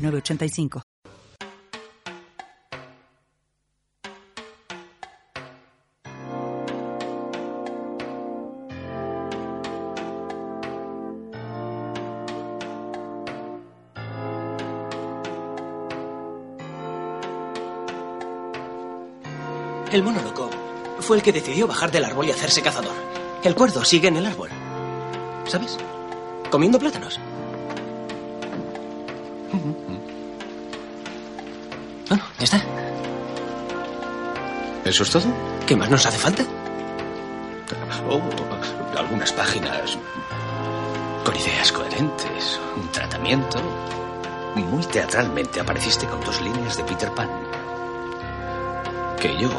906985. El mono loco fue el que decidió bajar del árbol y hacerse cazador. El cuerdo sigue en el árbol. ¿Sabes? Comiendo plátanos. Ya está. ¿Eso es todo? ¿Qué más nos hace falta? Oh, algunas páginas con ideas coherentes, un tratamiento. Muy teatralmente apareciste con dos líneas de Peter Pan. Que yo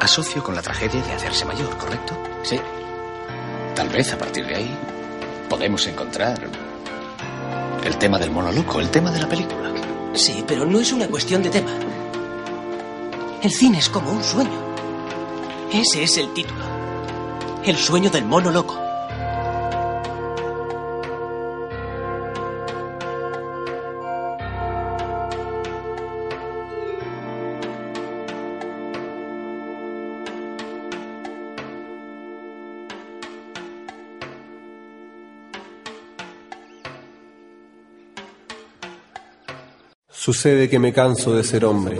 asocio con la tragedia de hacerse mayor, ¿correcto? Sí. Tal vez a partir de ahí podemos encontrar el tema del mono loco, el tema de la película. Sí, pero no es una cuestión de tema. El cine es como un sueño. Ese es el título. El sueño del mono loco. Sucede que me canso de ser hombre.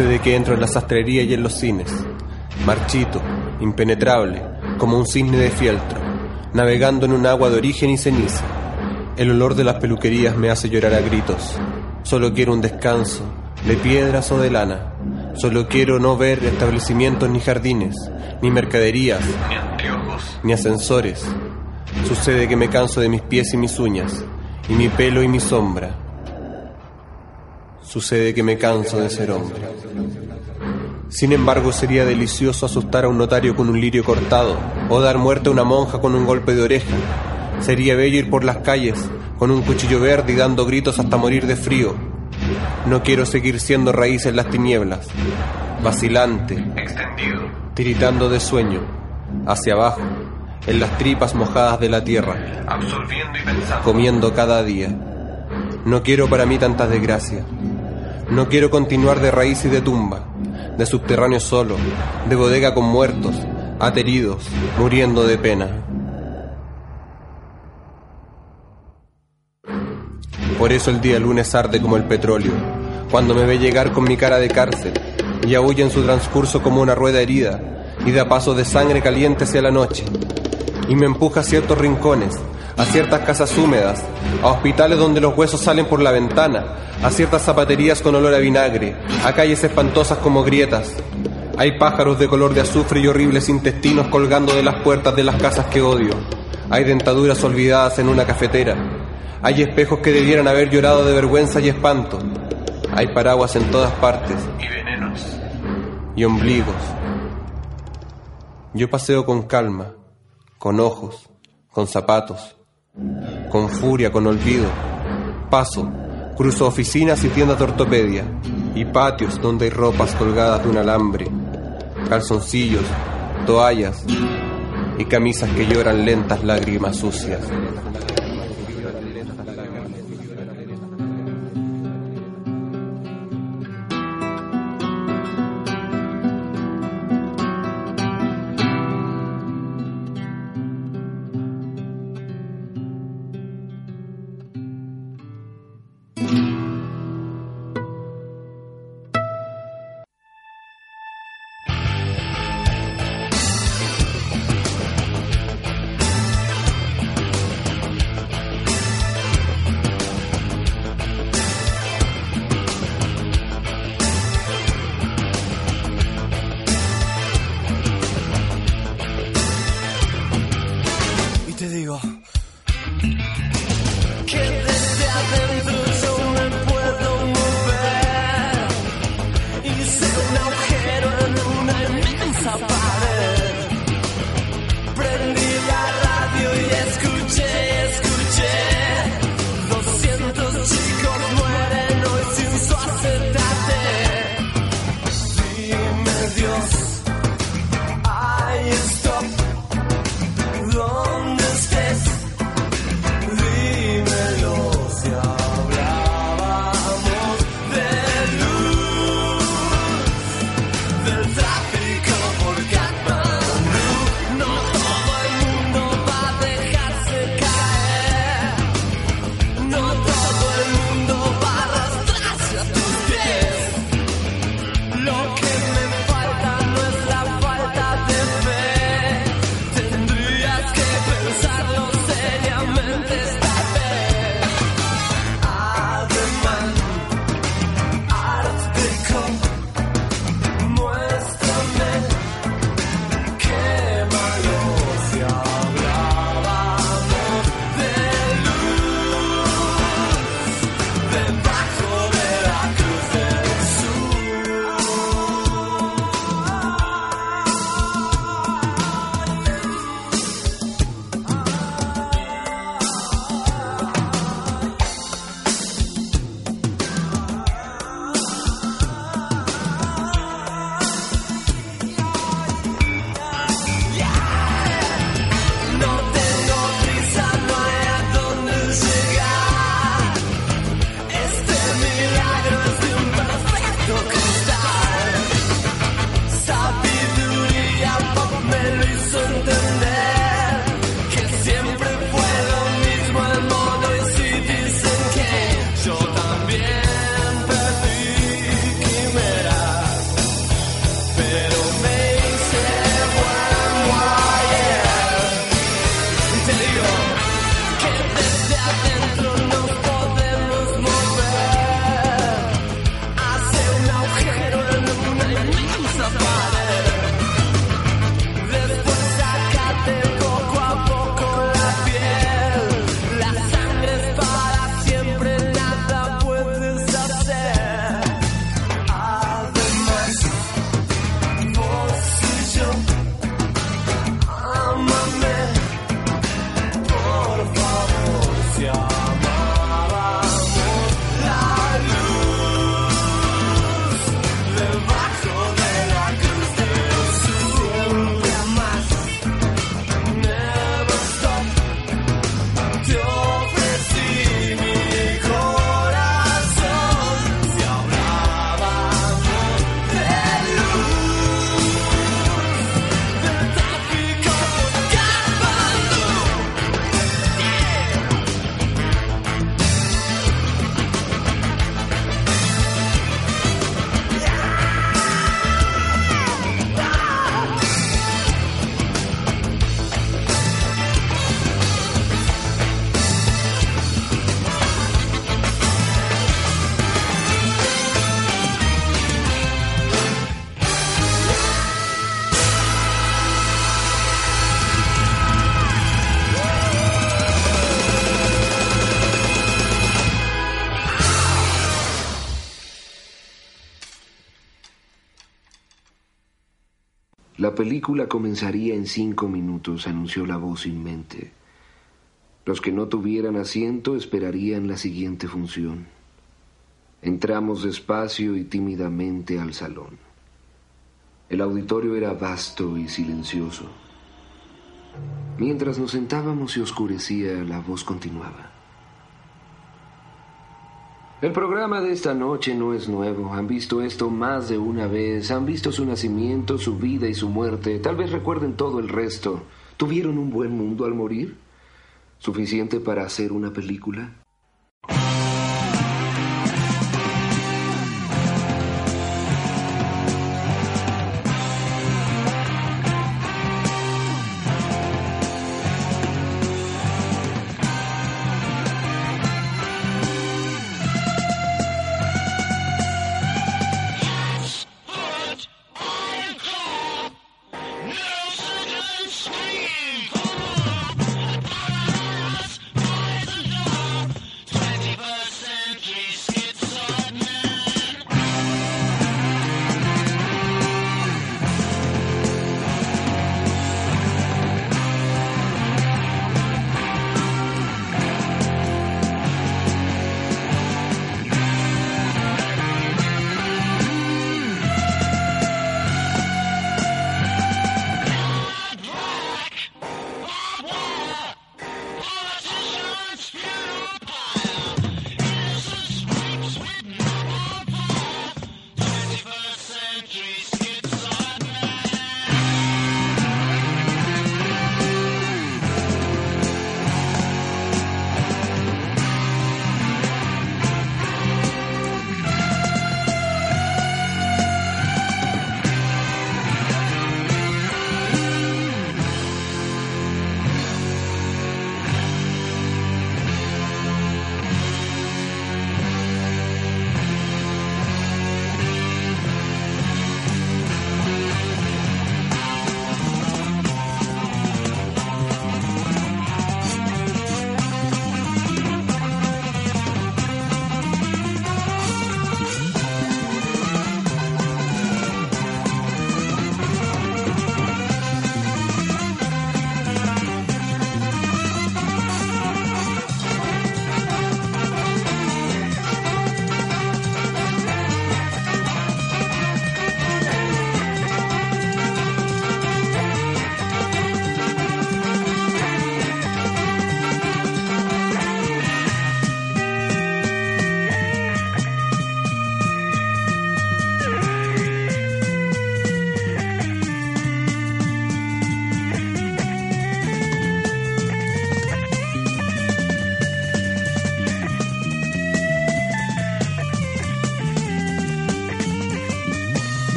Sucede que entro en la sastrería y en los cines, marchito, impenetrable, como un cisne de fieltro, navegando en un agua de origen y ceniza. El olor de las peluquerías me hace llorar a gritos. Solo quiero un descanso, de piedras o de lana. Solo quiero no ver establecimientos ni jardines, ni mercaderías, Ni anteojos. ni ascensores. Sucede que me canso de mis pies y mis uñas, y mi pelo y mi sombra. Sucede que me canso de ser hombre. Sin embargo, sería delicioso asustar a un notario con un lirio cortado, o dar muerte a una monja con un golpe de oreja. Sería bello ir por las calles con un cuchillo verde y dando gritos hasta morir de frío. No quiero seguir siendo raíz en las tinieblas, vacilante, Extendido. tiritando de sueño, hacia abajo, en las tripas mojadas de la tierra, Absorbiendo y pensando. comiendo cada día. No quiero para mí tantas desgracias. No quiero continuar de raíz y de tumba, de subterráneo solo, de bodega con muertos, ateridos, muriendo de pena. Por eso el día lunes arde como el petróleo, cuando me ve llegar con mi cara de cárcel y aúlla en su transcurso como una rueda herida y da pasos de sangre caliente hacia la noche y me empuja a ciertos rincones, a ciertas casas húmedas, a hospitales donde los huesos salen por la ventana, a ciertas zapaterías con olor a vinagre, a calles espantosas como grietas. Hay pájaros de color de azufre y horribles intestinos colgando de las puertas de las casas que odio. Hay dentaduras olvidadas en una cafetera. Hay espejos que debieran haber llorado de vergüenza y espanto. Hay paraguas en todas partes Y venenos. y ombligos. Yo paseo con calma, con ojos, con zapatos, con furia, con olvido. Paso, cruzo oficinas y tiendas de ortopedia y patios donde hay ropas colgadas de un alambre, calzoncillos, toallas y camisas que lloran lentas lágrimas sucias. La película comenzaría en cinco minutos, anunció la voz sin mente. Los que no tuvieran asiento esperarían la siguiente función. Entramos despacio y tímidamente al salón. El auditorio era vasto y silencioso. Mientras nos sentábamos y oscurecía, la voz continuaba. El programa de esta noche no es nuevo. Han visto esto más de una vez. Han visto su nacimiento, su vida y su muerte. Tal vez recuerden todo el resto. ¿Tuvieron un buen mundo al morir? ¿Suficiente para hacer una película?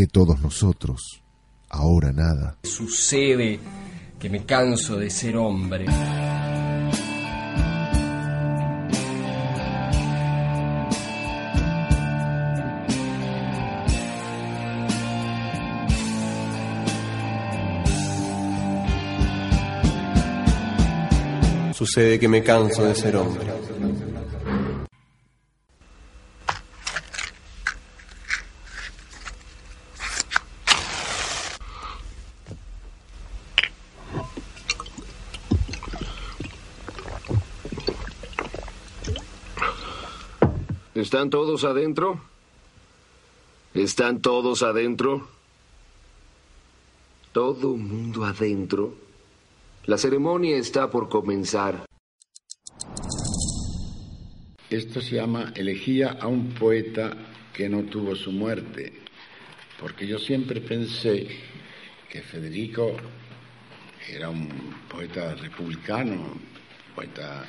Qué todos nosotros? Ahora nada. Sucede que me canso de ser hombre. Sucede que me canso de ser hombre. ¿Están todos adentro? ¿Están todos adentro? Todo mundo adentro. La ceremonia está por comenzar. Esto se llama Elegía a un poeta que no tuvo su muerte, porque yo siempre pensé que Federico era un poeta republicano, poeta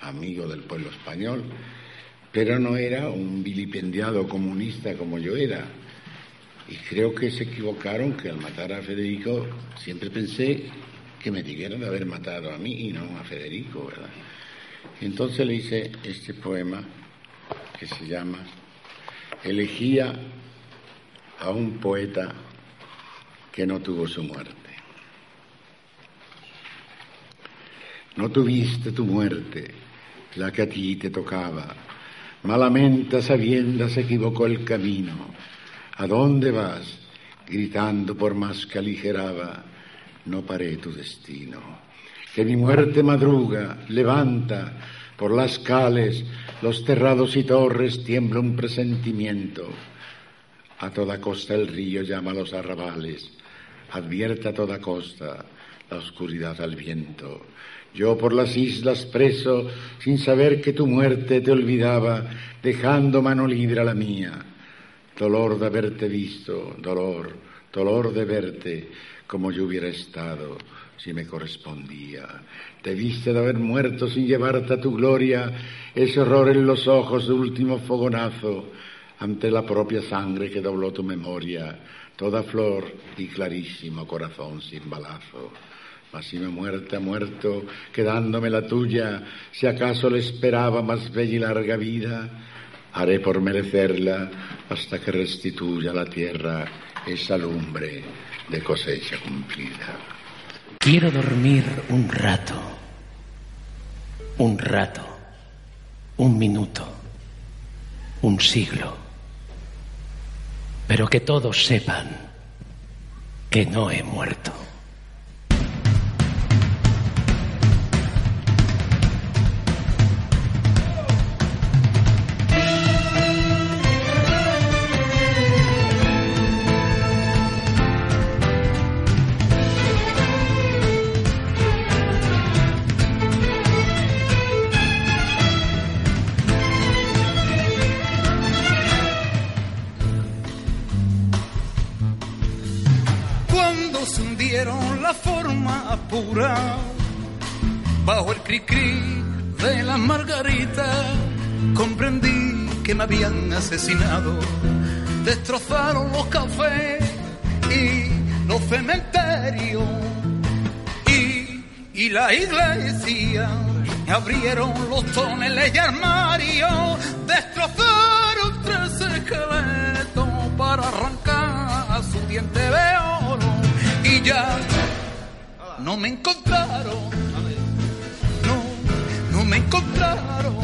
amigo del pueblo español, pero no era un vilipendiado comunista como yo era. Y creo que se equivocaron que al matar a Federico siempre pensé que me dijeron de haber matado a mí y no a Federico, ¿verdad? Entonces le hice este poema que se llama Elegía a un poeta que no tuvo su muerte. No tuviste tu muerte, la que a ti te tocaba. Malamente a sabiendas se equivocó el camino. ¿A dónde vas? Gritando por más que aligeraba no paré tu destino. Que mi muerte madruga, levanta por las cales, los terrados y torres tiembla un presentimiento. A toda costa el río llama a los arrabales, advierte a toda costa la oscuridad al viento. Yo por las islas preso, sin saber que tu muerte te olvidaba, dejando mano libre a la mía. Dolor de haberte visto, dolor, dolor de verte, como yo hubiera estado si me correspondía. Te viste de haber muerto sin llevarte a tu gloria ese horror en los ojos de último fogonazo ante la propia sangre que dobló tu memoria, toda flor y clarísimo corazón sin balazo. Si mi muerte ha muerto, quedándome la tuya, si acaso le esperaba más bella y larga vida, haré por merecerla hasta que restituya la tierra esa lumbre de cosecha cumplida. Quiero dormir un rato, un rato, un minuto, un siglo, pero que todos sepan que no he muerto. Asesinado. Destrozaron los cafés y los cementerios y, y la iglesia. Abrieron los toneles y armarios, destrozaron tres esqueletos para arrancar su diente de oro y ya no me encontraron, no, no me encontraron,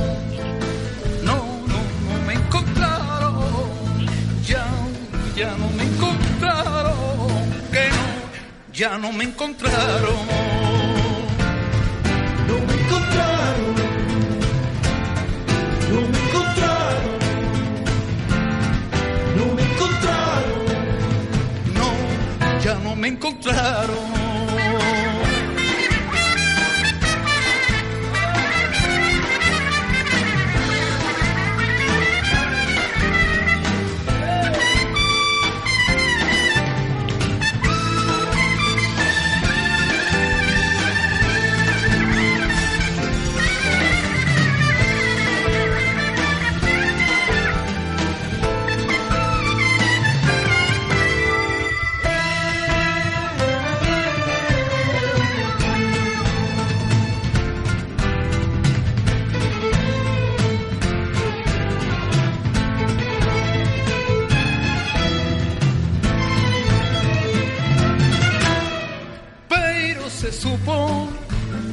ya no me encontraron. No me encontraron, no me encontraron, no me encontraron, no, ya no me encontraron.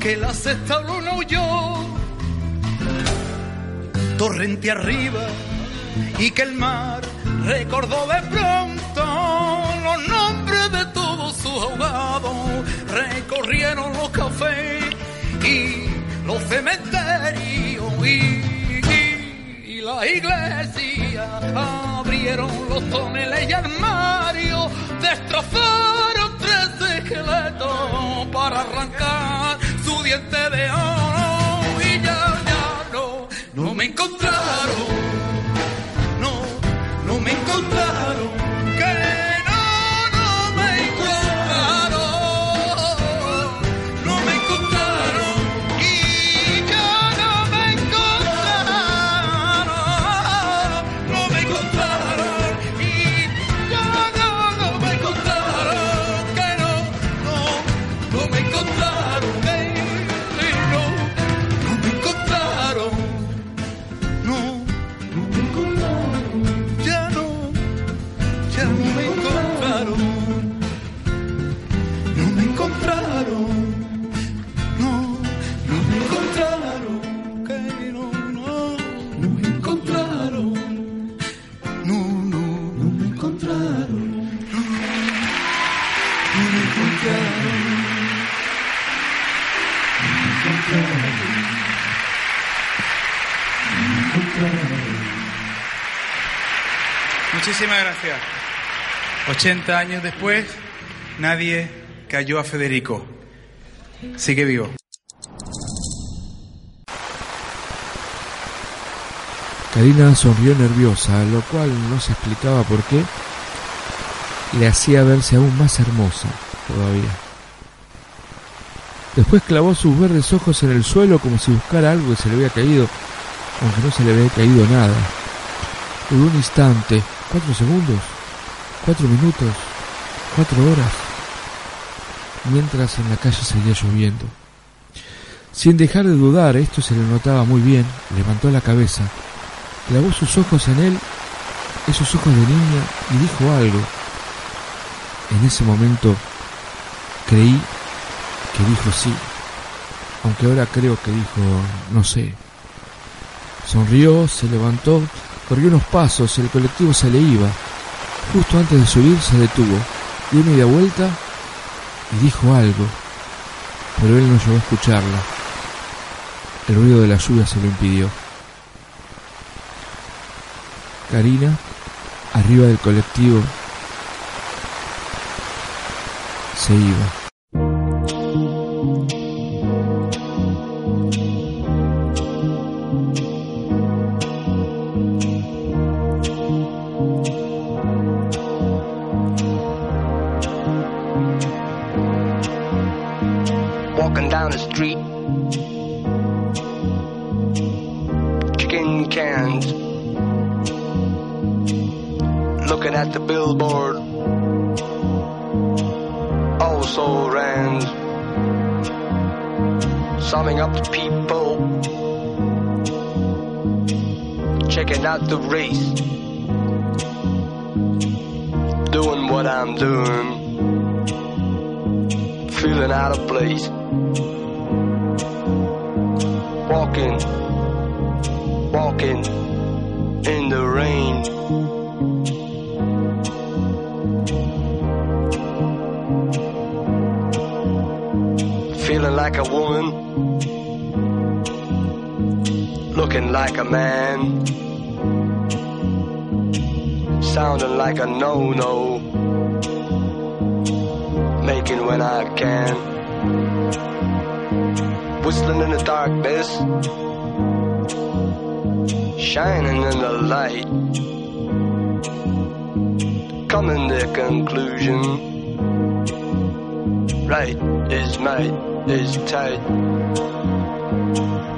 Que la sexta luna huyó, torrente arriba, y que el mar recordó de pronto los nombres de todos sus ahogados, recorrieron los cafés y los cementerios y, y la iglesia, abrieron los toneles y armarios, destrozaron tres esqueletos para arrancar su diente de oro y ya, ya no, no me encontraron, no, no me encontraron, Muchísimas gracias. 80 años después, nadie cayó a Federico. Sigue vivo. Karina sonrió nerviosa, lo cual no se explicaba por qué, le hacía verse aún más hermosa todavía. Después clavó sus verdes ojos en el suelo como si buscara algo que se le había caído, aunque no se le había caído nada. Por un instante, cuatro segundos, cuatro minutos, cuatro horas, mientras en la calle seguía lloviendo. Sin dejar de dudar, esto se le notaba muy bien, levantó la cabeza, clavó sus ojos en él, esos ojos de niña, y dijo algo. En ese momento creí que dijo sí, aunque ahora creo que dijo no sé. Sonrió, se levantó, corrió unos pasos, el colectivo se le iba. Justo antes de subir se detuvo, dio media vuelta y dijo algo, pero él no llegó a escucharla. El ruido de la lluvia se lo impidió. Karina, arriba del colectivo, se iba. Is might tight.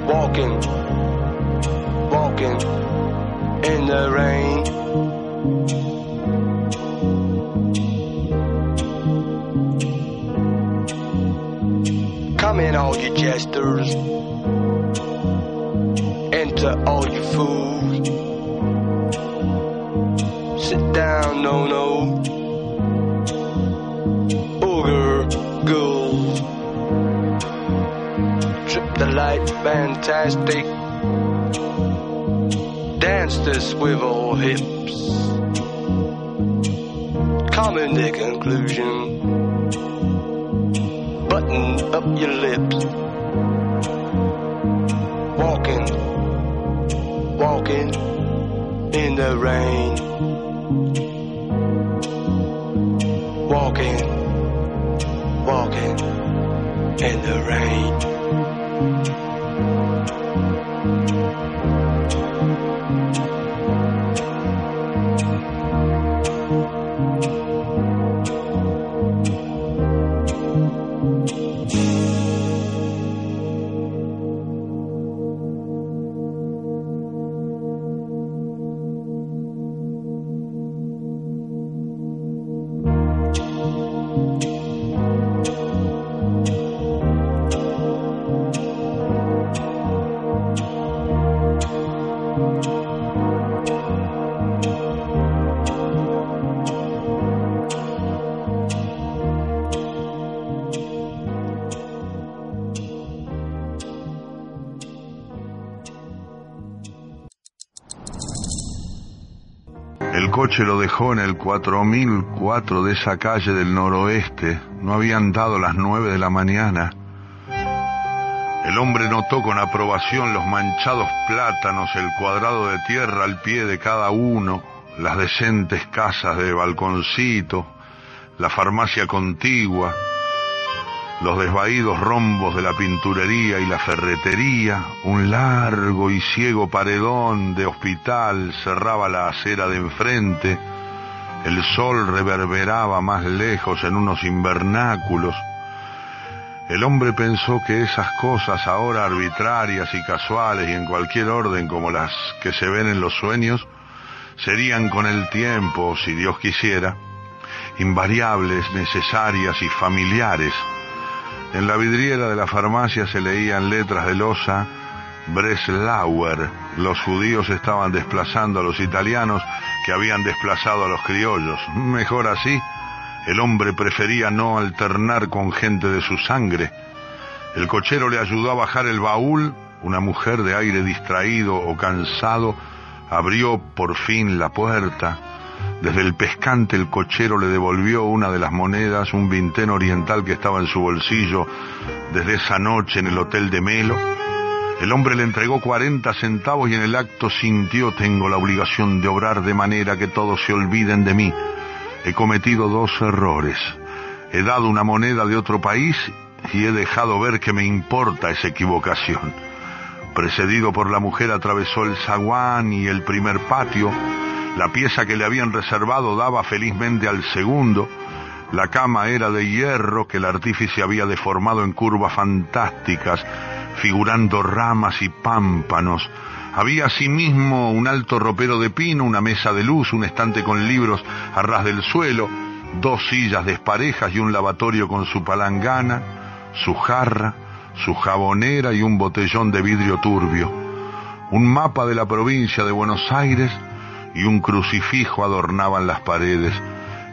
Walking, walking in the rain. Come in, all you jesters. Enter, all you fools. Sit down, no, no. The light fantastic. Dance the swivel hips. Come to conclusion. Button up your lips. Walking, walking in the rain. Walking, walking in the rain. Coche lo dejó en el 4004 de esa calle del noroeste. No habían dado las nueve de la mañana. El hombre notó con aprobación los manchados plátanos, el cuadrado de tierra al pie de cada uno, las decentes casas de balconcito, la farmacia contigua, los desvaídos rombos de la pinturería y la ferretería, un largo y ciego paredón de hospital cerraba la acera de enfrente, el sol reverberaba más lejos en unos invernáculos. El hombre pensó que esas cosas ahora arbitrarias y casuales y en cualquier orden como las que se ven en los sueños, serían con el tiempo, si Dios quisiera, invariables, necesarias y familiares. En la vidriera de la farmacia se leían letras de losa Breslauer. Los judíos estaban desplazando a los italianos que habían desplazado a los criollos. Mejor así, el hombre prefería no alternar con gente de su sangre. El cochero le ayudó a bajar el baúl. Una mujer de aire distraído o cansado abrió por fin la puerta. Desde el pescante el cochero le devolvió una de las monedas, un vintén oriental que estaba en su bolsillo desde esa noche en el hotel de Melo. El hombre le entregó 40 centavos y en el acto sintió tengo la obligación de obrar de manera que todos se olviden de mí. He cometido dos errores. He dado una moneda de otro país y he dejado ver que me importa esa equivocación. Precedido por la mujer atravesó el zaguán y el primer patio. La pieza que le habían reservado daba felizmente al segundo. La cama era de hierro que el artífice había deformado en curvas fantásticas, figurando ramas y pámpanos. Había asimismo un alto ropero de pino, una mesa de luz, un estante con libros a ras del suelo, dos sillas desparejas y un lavatorio con su palangana, su jarra, su jabonera y un botellón de vidrio turbio. Un mapa de la provincia de Buenos Aires y un crucifijo adornaban las paredes.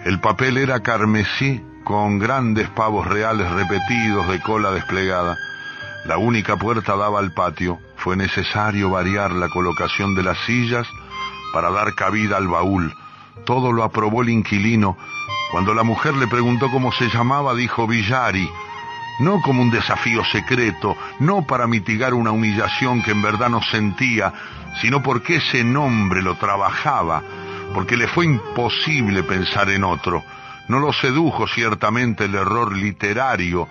El papel era carmesí con grandes pavos reales repetidos de cola desplegada. La única puerta daba al patio. Fue necesario variar la colocación de las sillas para dar cabida al baúl. Todo lo aprobó el inquilino. Cuando la mujer le preguntó cómo se llamaba, dijo Villari. No como un desafío secreto, no para mitigar una humillación que en verdad no sentía, sino porque ese nombre lo trabajaba, porque le fue imposible pensar en otro. No lo sedujo ciertamente el error literario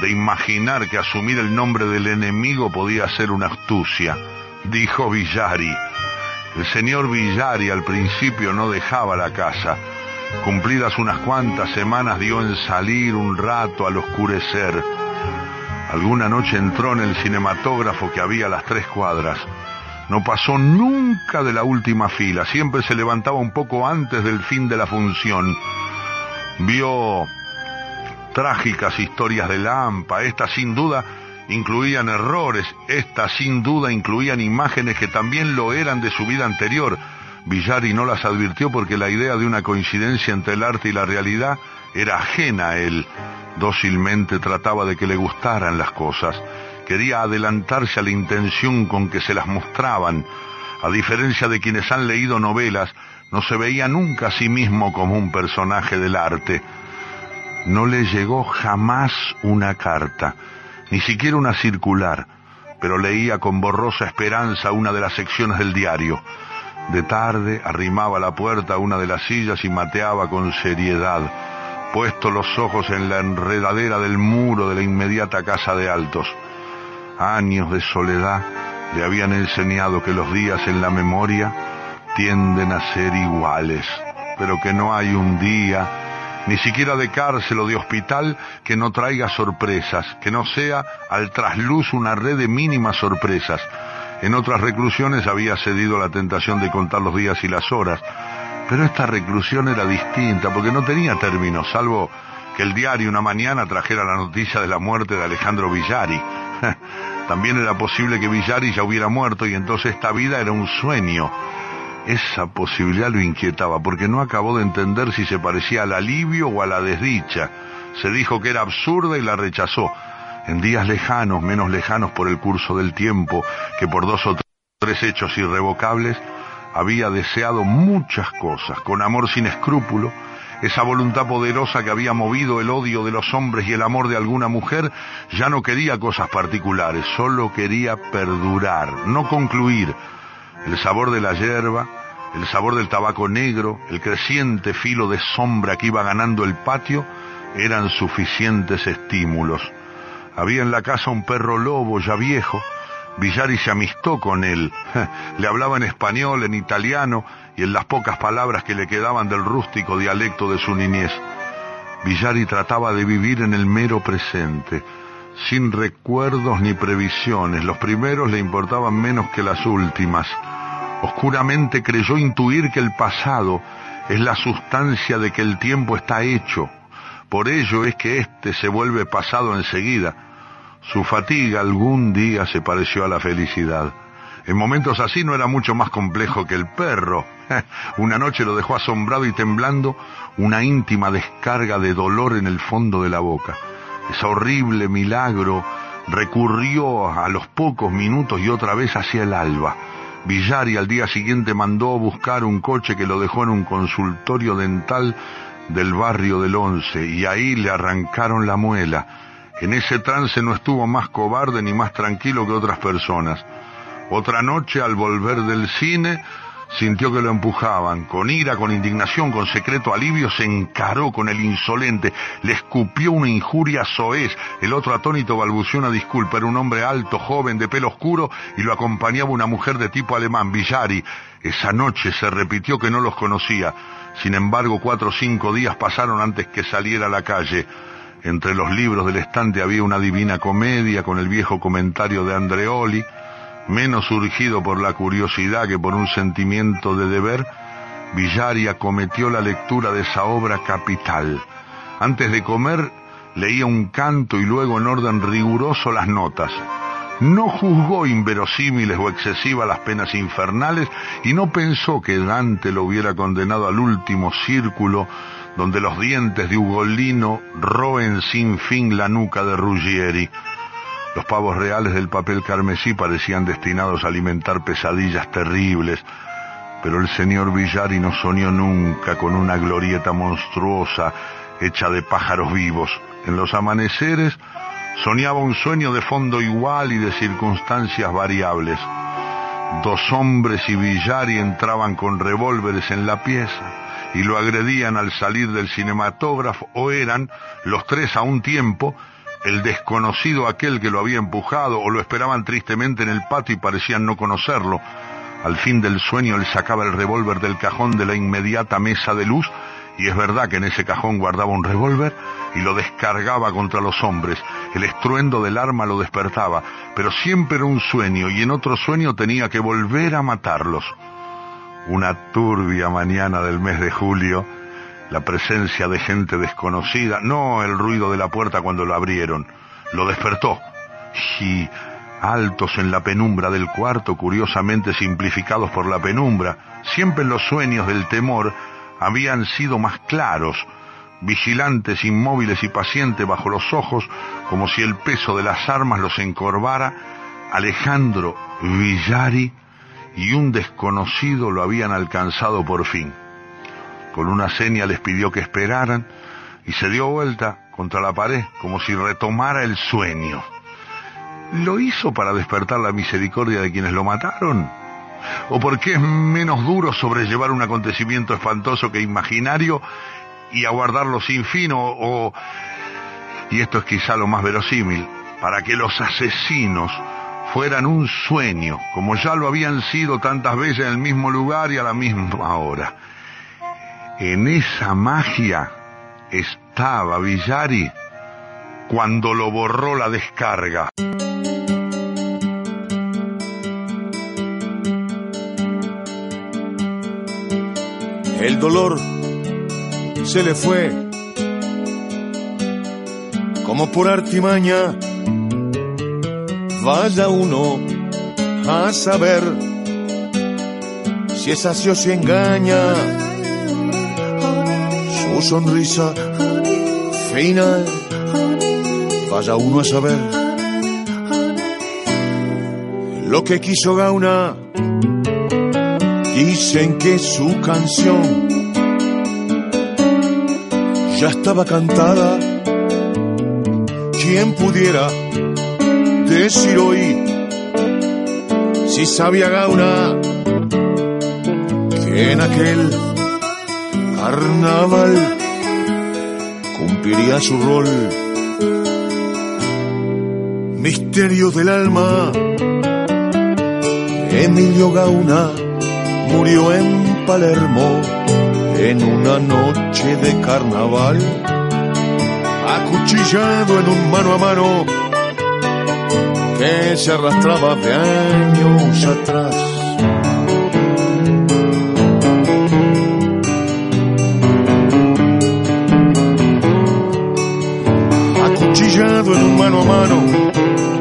de imaginar que asumir el nombre del enemigo podía ser una astucia, dijo Villari. El señor Villari al principio no dejaba la casa. Cumplidas unas cuantas semanas dio en salir un rato al oscurecer. Alguna noche entró en el cinematógrafo que había a las tres cuadras. No pasó nunca de la última fila, siempre se levantaba un poco antes del fin de la función. Vio trágicas historias de Lampa, estas sin duda incluían errores, estas sin duda incluían imágenes que también lo eran de su vida anterior. Villari no las advirtió porque la idea de una coincidencia entre el arte y la realidad era ajena a él. Dócilmente trataba de que le gustaran las cosas Quería adelantarse a la intención con que se las mostraban. A diferencia de quienes han leído novelas, no se veía nunca a sí mismo como un personaje del arte. No le llegó jamás una carta, ni siquiera una circular, pero leía con borrosa esperanza una de las secciones del diario. De tarde arrimaba la puerta a una de las sillas y mateaba con seriedad, puesto los ojos en la enredadera del muro de la inmediata casa de Altos. Años de soledad le habían enseñado que los días en la memoria tienden a ser iguales, pero que no hay un día, ni siquiera de cárcel o de hospital, que no traiga sorpresas, que no sea al trasluz una red de mínimas sorpresas. En otras reclusiones había cedido la tentación de contar los días y las horas, pero esta reclusión era distinta porque no tenía términos, salvo que el diario una mañana trajera la noticia de la muerte de Alejandro Villari. También era posible que Villari ya hubiera muerto y entonces esta vida era un sueño. Esa posibilidad lo inquietaba porque no acabó de entender si se parecía al alivio o a la desdicha. Se dijo que era absurda y la rechazó. En días lejanos, menos lejanos por el curso del tiempo que por dos o tres hechos irrevocables, había deseado muchas cosas, con amor sin escrúpulo, esa voluntad poderosa que había movido el odio de los hombres y el amor de alguna mujer, ya no quería cosas particulares, solo quería perdurar, no concluir. El sabor de la hierba, el sabor del tabaco negro, el creciente filo de sombra que iba ganando el patio, eran suficientes estímulos. Había en la casa un perro lobo ya viejo, Villari se amistó con él. Le hablaba en español, en italiano y en las pocas palabras que le quedaban del rústico dialecto de su niñez. Villari trataba de vivir en el mero presente, sin recuerdos ni previsiones. Los primeros le importaban menos que las últimas. Oscuramente creyó intuir que el pasado es la sustancia de que el tiempo está hecho. Por ello es que éste se vuelve pasado enseguida su fatiga algún día se pareció a la felicidad. En momentos así no era mucho más complejo que el perro. Una noche lo dejó asombrado y temblando una íntima descarga de dolor en el fondo de la boca. Ese horrible milagro recurrió a los pocos minutos y otra vez hacia el alba. Villari al día siguiente mandó buscar un coche que lo dejó en un consultorio dental del barrio del Once y ahí le arrancaron la muela en ese trance no estuvo más cobarde ni más tranquilo que otras personas. Otra noche, al volver del cine, sintió que lo empujaban. Con ira, con indignación, con secreto alivio, se encaró con el insolente, le escupió una injuria soez. El otro atónito balbuceó una disculpa. Era un hombre alto, joven, de pelo oscuro, y lo acompañaba una mujer de tipo alemán, Villari. Esa noche se repitió que no los conocía. Sin embargo, cuatro o cinco días pasaron antes que saliera a la calle. Entre los libros del estante había una divina comedia con el viejo comentario de Andreoli, menos surgido por la curiosidad que por un sentimiento de deber, Villari acometió la lectura de esa obra capital. Antes de comer leía un canto y luego en orden riguroso las notas. No juzgó inverosímiles o excesivas las penas infernales y no pensó que Dante lo hubiera condenado al último círculo donde los dientes de Ugolino roen sin fin la nuca de Ruggieri. Los pavos reales del papel carmesí parecían destinados a alimentar pesadillas terribles, pero el señor Villari no soñó nunca con una glorieta monstruosa hecha de pájaros vivos. En los amaneceres soñaba un sueño de fondo igual y de circunstancias variables. Dos hombres y Villari entraban con revólveres en la pieza y lo agredían al salir del cinematógrafo o eran los tres a un tiempo el desconocido aquel que lo había empujado o lo esperaban tristemente en el patio y parecían no conocerlo. Al fin del sueño le sacaba el revólver del cajón de la inmediata mesa de luz y es verdad que en ese cajón guardaba un revólver y lo descargaba contra los hombres. El estruendo del arma lo despertaba, pero siempre era un sueño y en otro sueño tenía que volver a matarlos una turbia mañana del mes de julio, la presencia de gente desconocida, no el ruido de la puerta cuando lo abrieron, lo despertó. Y altos en la penumbra del cuarto, curiosamente simplificados por la penumbra, siempre los sueños del temor habían sido más claros. vigilantes, inmóviles y pacientes bajo los ojos, como si el peso de las armas los encorvara, Alejandro Villari y un desconocido lo habían alcanzado por fin. Con una seña les pidió que esperaran y se dio vuelta contra la pared como si retomara el sueño. ¿Lo hizo para despertar la misericordia de quienes lo mataron? ¿O porque es menos duro sobrellevar un acontecimiento espantoso que imaginario y aguardarlo sin fin? O, y esto es quizá lo más verosímil, para que los asesinos fueran un sueño, como ya lo habían sido tantas veces en el mismo lugar y a la misma hora. En esa magia estaba Villari cuando lo borró la descarga. El dolor se le fue como por artimaña. Vaya uno a saber si es así o si engaña. Su sonrisa fina, vaya uno a saber lo que quiso Gauna Dicen que su canción ya estaba cantada. ¿Quién pudiera decir hoy si sabía Gauna que en aquel carnaval cumpliría su rol? Misterio del alma, Emilio Gauna murió en Palermo en una noche de carnaval, acuchillado en un mano a mano que se arrastraba de años atrás. Acuchillado en un mano a mano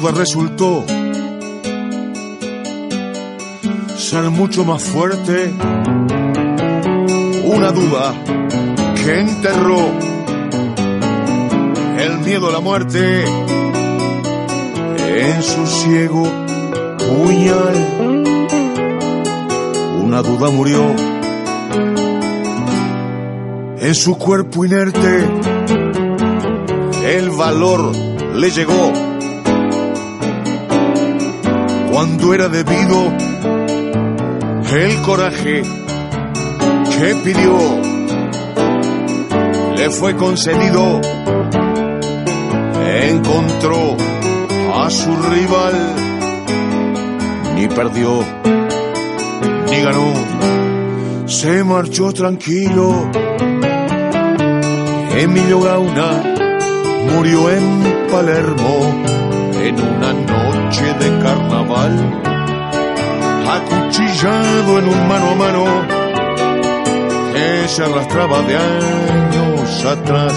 duda resultó ser mucho más fuerte. Una duda que enterró el miedo a la muerte en su ciego puñal. Una duda murió en su cuerpo inerte. El valor le llegó cuando era debido el coraje que pidió le fue concedido encontró a su rival ni perdió ni ganó se marchó tranquilo Emilio Gauna murió en Palermo en una noche de acuchillado en un mano a mano que se arrastraba de años atrás.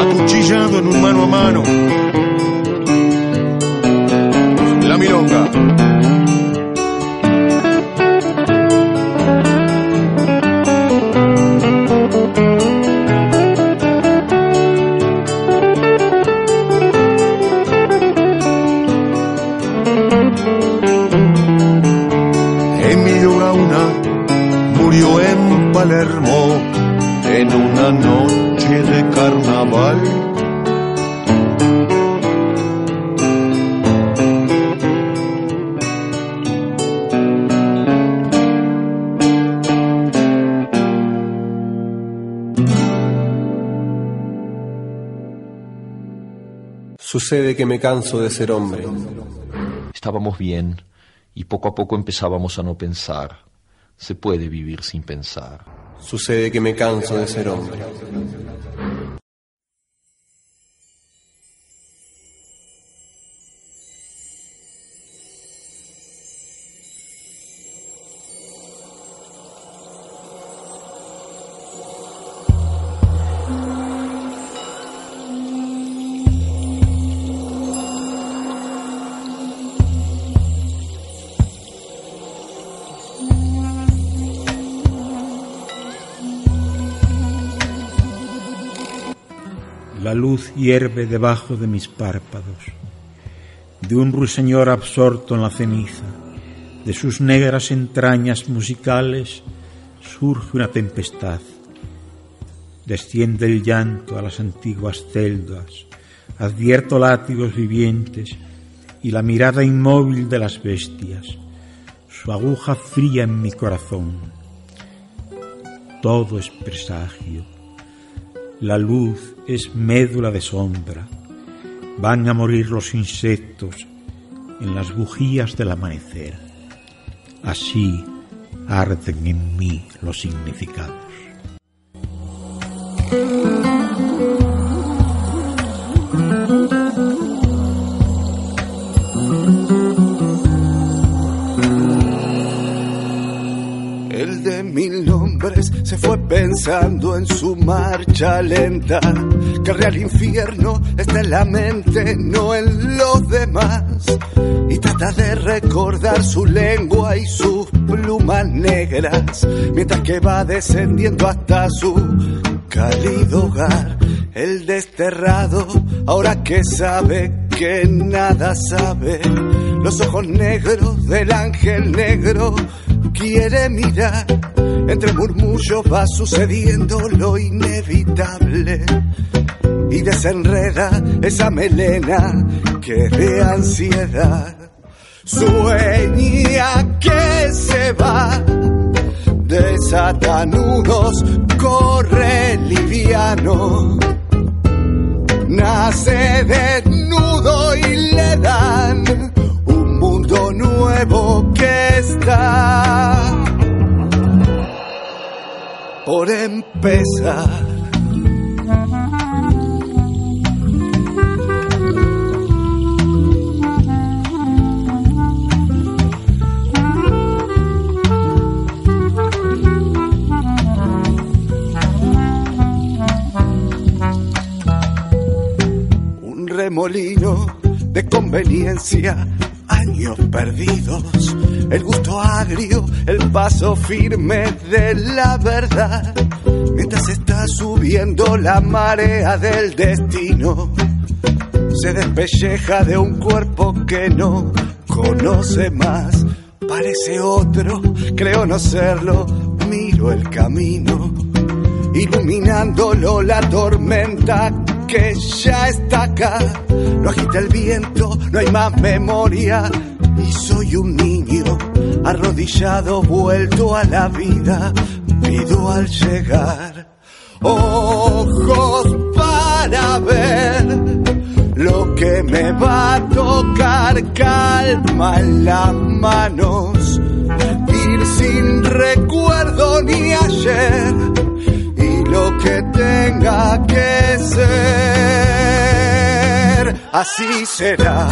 Acuchillado en un mano a mano, la milonga. Sucede que me canso de ser hombre. Estábamos bien y poco a poco empezábamos a no pensar. Se puede vivir sin pensar. Sucede que me canso de ser hombre. Luz hierve debajo de mis párpados. De un ruiseñor absorto en la ceniza, de sus negras entrañas musicales, surge una tempestad. Desciende el llanto a las antiguas celdas, advierto látigos vivientes y la mirada inmóvil de las bestias, su aguja fría en mi corazón. Todo es presagio. La luz es médula de sombra. Van a morir los insectos en las bujías del amanecer. Así arden en mí los significados. El de mil nombres se fue pensando en su marcha lenta, el real infierno está en la mente, no en los demás. Y trata de recordar su lengua y sus plumas negras, mientras que va descendiendo hasta su cálido hogar. El desterrado, ahora que sabe que nada sabe, los ojos negros del ángel negro quiere mirar. Entre murmullos va sucediendo lo inevitable y desenreda esa melena que de ansiedad sueña que se va. Desata nudos, corre liviano, nace desnudo y le dan nuevo que está por empezar. Un remolino de conveniencia, años perdidos, el gusto agrio, el paso firme de la verdad, mientras está subiendo la marea del destino, se despelleja de un cuerpo que no conoce más, parece otro, creo no serlo, miro el camino, iluminándolo la tormenta que ya está acá. Lo agita el viento, no hay más memoria. Y soy un niño arrodillado, vuelto a la vida. Pido al llegar ojos para ver lo que me va a tocar. Calma en las manos, ir sin recuerdo ni ayer lo que tenga que ser, así será.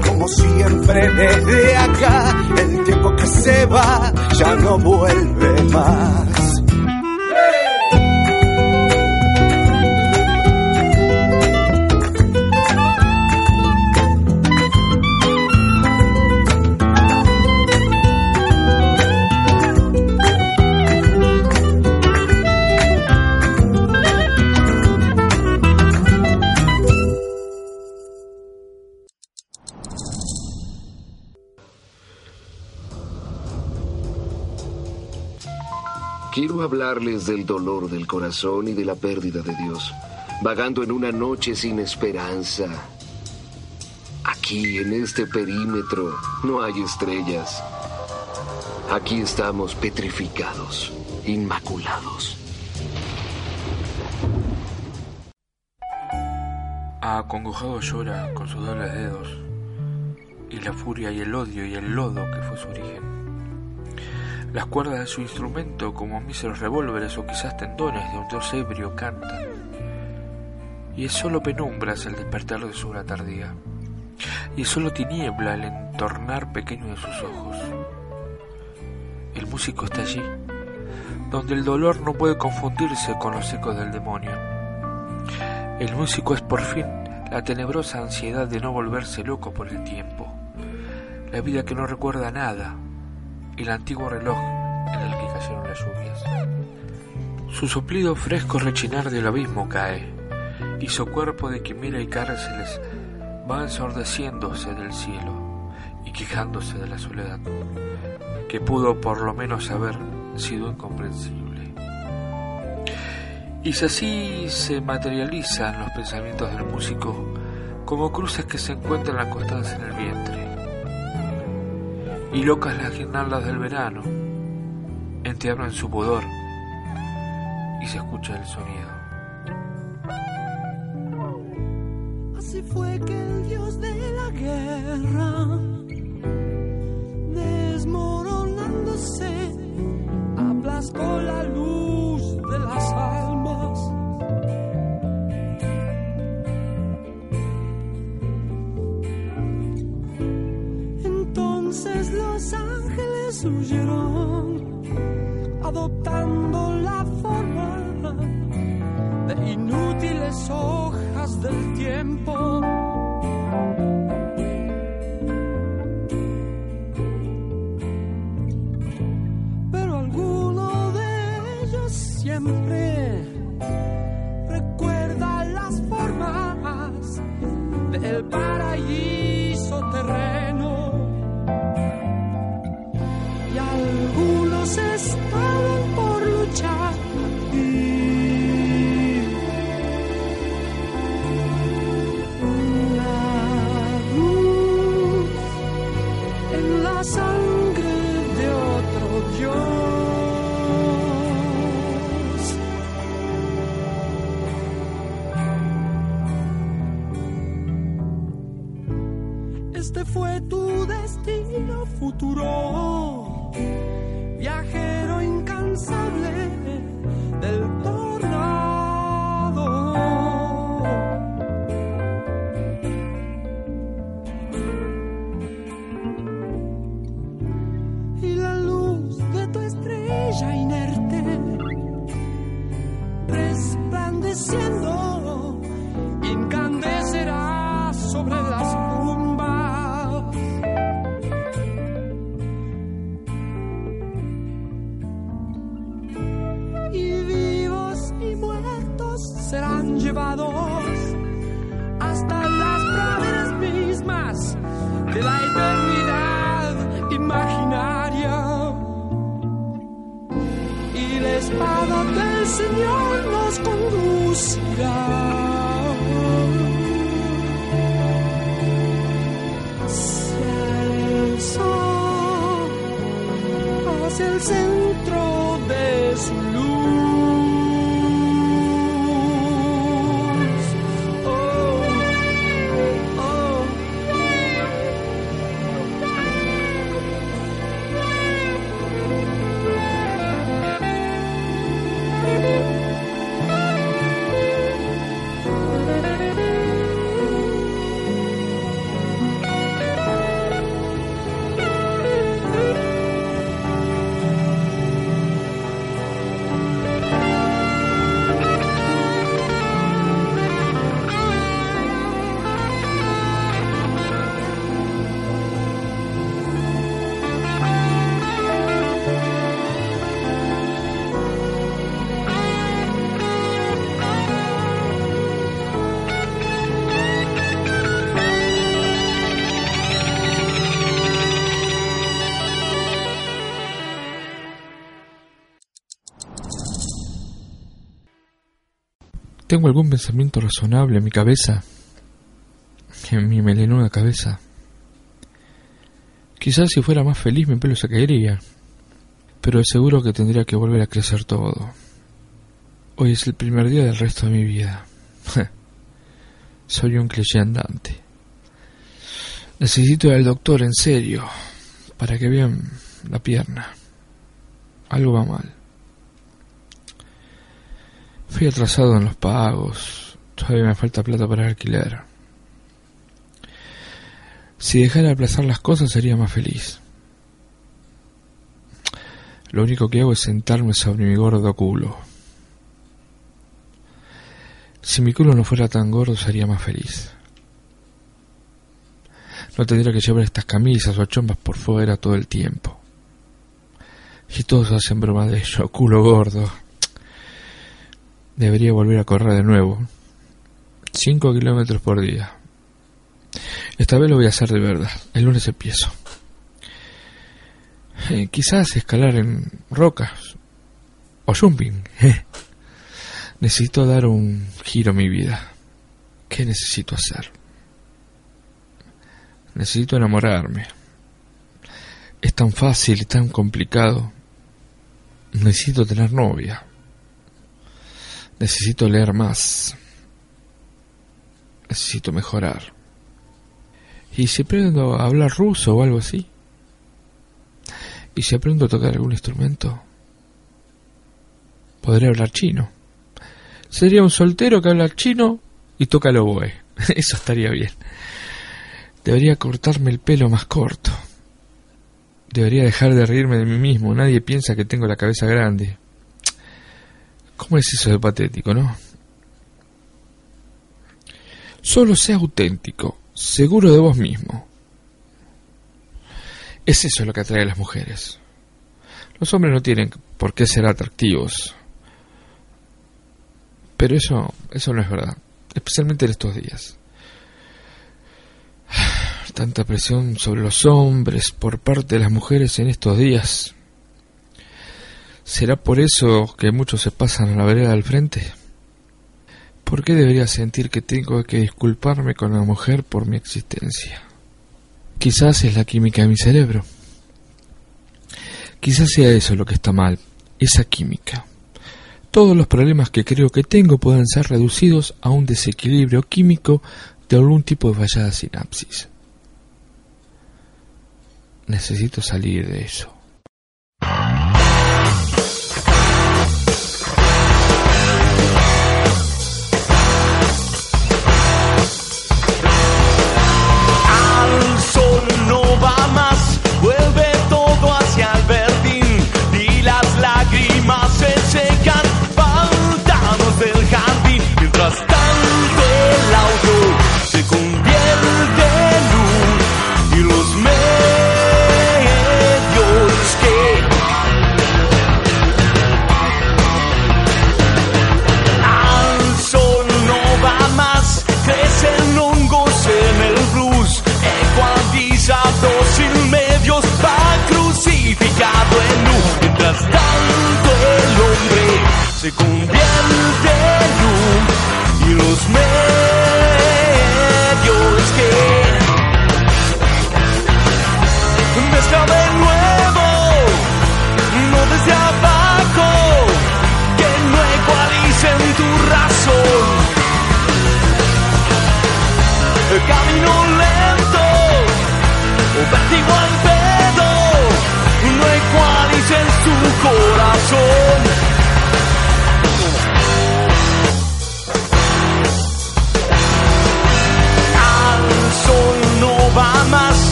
Como siempre desde acá. El tiempo que se va ya no vuelve más. Del dolor del corazón y de la pérdida de Dios, vagando en una noche sin esperanza. Aquí, en este perímetro, no hay estrellas. Aquí estamos petrificados, inmaculados. Acongojado llora con sus dobles dedos y la furia y el odio y el lodo que fue su origen. Las cuerdas de su instrumento, como míseros revólveres o quizás tendones de un dios ebrio, cantan. Y es solo penumbras el despertar de su hora tardía. Y es solo tiniebla el entornar pequeño de sus ojos. El músico está allí, donde el dolor no puede confundirse con los ecos del demonio. El músico es por fin la tenebrosa ansiedad de no volverse loco por el tiempo, la vida que no recuerda nada, el antiguo reloj en el que cayeron las lluvias. Su soplido fresco rechinar del abismo cae, y su cuerpo de quimera y cárceles va ensordeciéndose del cielo y quejándose de la soledad, que pudo por lo menos haber sido incomprensible. Y si así se materializan los pensamientos del músico como cruces que se encuentran acostadas en el vientre, y locas las guirnaldas del verano entierran su pudor y se escucha el sonido. Así fue que el dios de la guerra, desmoronándose, aplastó la luz adoptando la forma de inútiles hojas del tiempo. Pero alguno de ellos siempre recuerda las formas del paraíso terreno. Viajero incansable del tornado. y la luz de tu estrella ¿Tengo algún pensamiento razonable en mi cabeza? En mi melenuda cabeza. Quizás si fuera más feliz mi pelo se caería, pero seguro que tendría que volver a crecer todo. Hoy es el primer día del resto de mi vida. Soy un cliché andante. Necesito ir al doctor en serio, para que vean la pierna. Algo va mal. Fui atrasado en los pagos. Todavía me falta plata para el alquiler. Si dejara de aplazar las cosas sería más feliz. Lo único que hago es sentarme sobre mi gordo culo. Si mi culo no fuera tan gordo sería más feliz. No tendría que llevar estas camisas o chombas por fuera todo el tiempo. Y todos hacen broma de ello, culo gordo. Debería volver a correr de nuevo. Cinco kilómetros por día. Esta vez lo voy a hacer de verdad. El lunes empiezo. Eh, quizás escalar en rocas. O jumping. Necesito dar un giro a mi vida. ¿Qué necesito hacer? Necesito enamorarme. Es tan fácil tan complicado. Necesito tener novia. Necesito leer más. Necesito mejorar. ¿Y si aprendo a hablar ruso o algo así? ¿Y si aprendo a tocar algún instrumento? Podré hablar chino. Sería un soltero que habla chino y toca el oboe. Eso estaría bien. Debería cortarme el pelo más corto. Debería dejar de reírme de mí mismo. Nadie piensa que tengo la cabeza grande. ¿Cómo es eso de patético, no? Solo sea auténtico, seguro de vos mismo. Es eso lo que atrae a las mujeres. Los hombres no tienen por qué ser atractivos. Pero eso, eso no es verdad, especialmente en estos días tanta presión sobre los hombres por parte de las mujeres en estos días. ¿Será por eso que muchos se pasan a la vereda del frente? ¿Por qué debería sentir que tengo que disculparme con la mujer por mi existencia? Quizás es la química de mi cerebro. Quizás sea eso lo que está mal, esa química. Todos los problemas que creo que tengo pueden ser reducidos a un desequilibrio químico de algún tipo de fallada sinapsis. Necesito salir de eso. Se convierte en luz y los medios que mezcla de nuevo, no desde abajo, que no ecualicen tu razón. Camino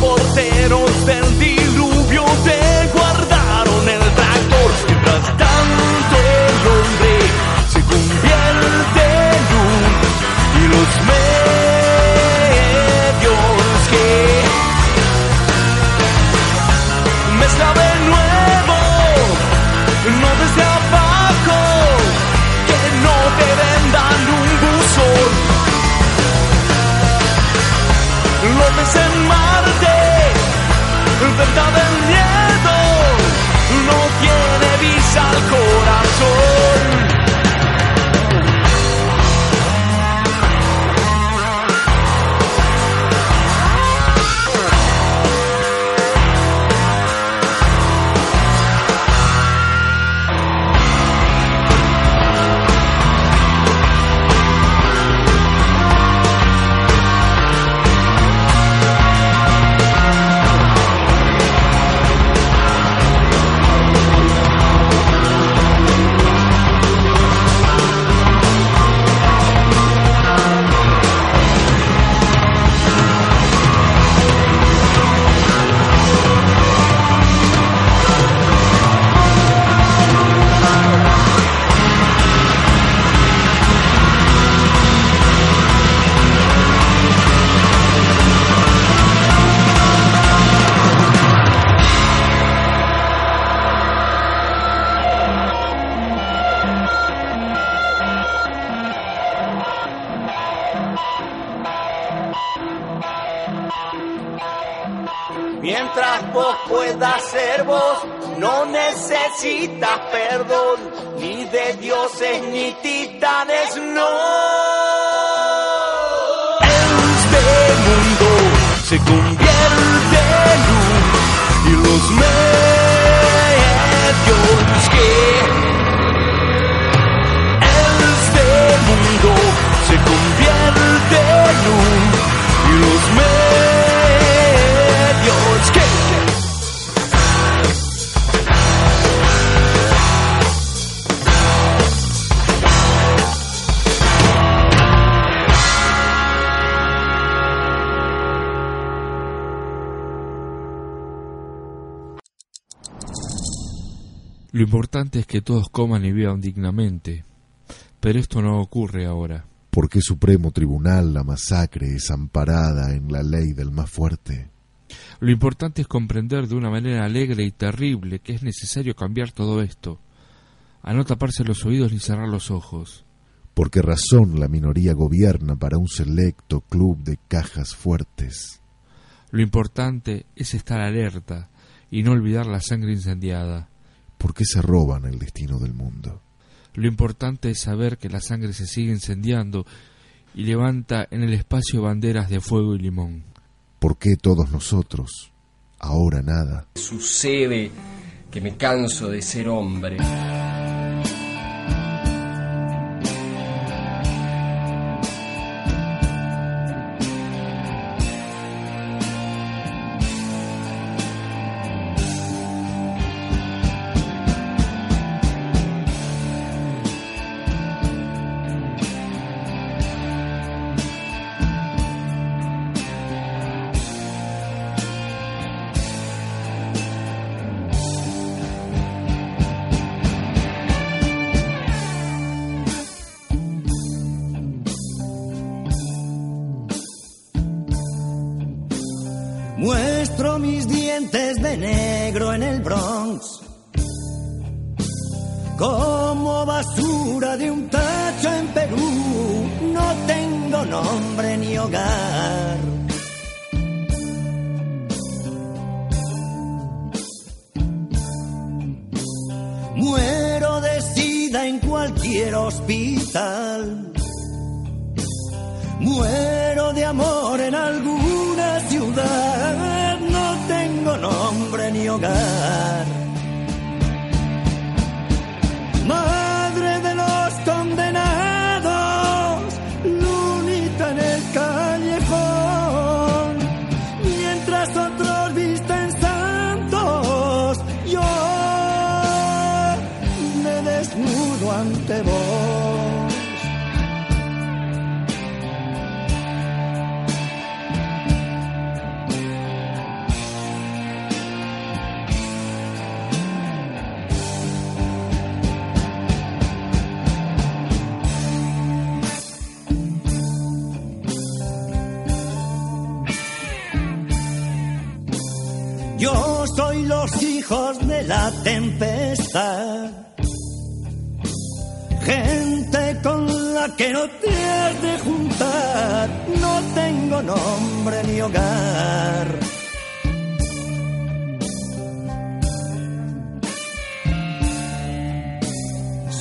porteros del del miedo, no tiene visa al corazón. Importante es que todos coman y vivan dignamente, pero esto no ocurre ahora. ¿Por qué Supremo Tribunal la masacre es amparada en la ley del más fuerte? Lo importante es comprender de una manera alegre y terrible que es necesario cambiar todo esto, a no taparse los oídos ni cerrar los ojos. ¿Por qué razón la minoría gobierna para un selecto club de cajas fuertes? Lo importante es estar alerta y no olvidar la sangre incendiada. ¿Por qué se roban el destino del mundo? Lo importante es saber que la sangre se sigue incendiando y levanta en el espacio banderas de fuego y limón. ¿Por qué todos nosotros? Ahora nada. Sucede que me canso de ser hombre.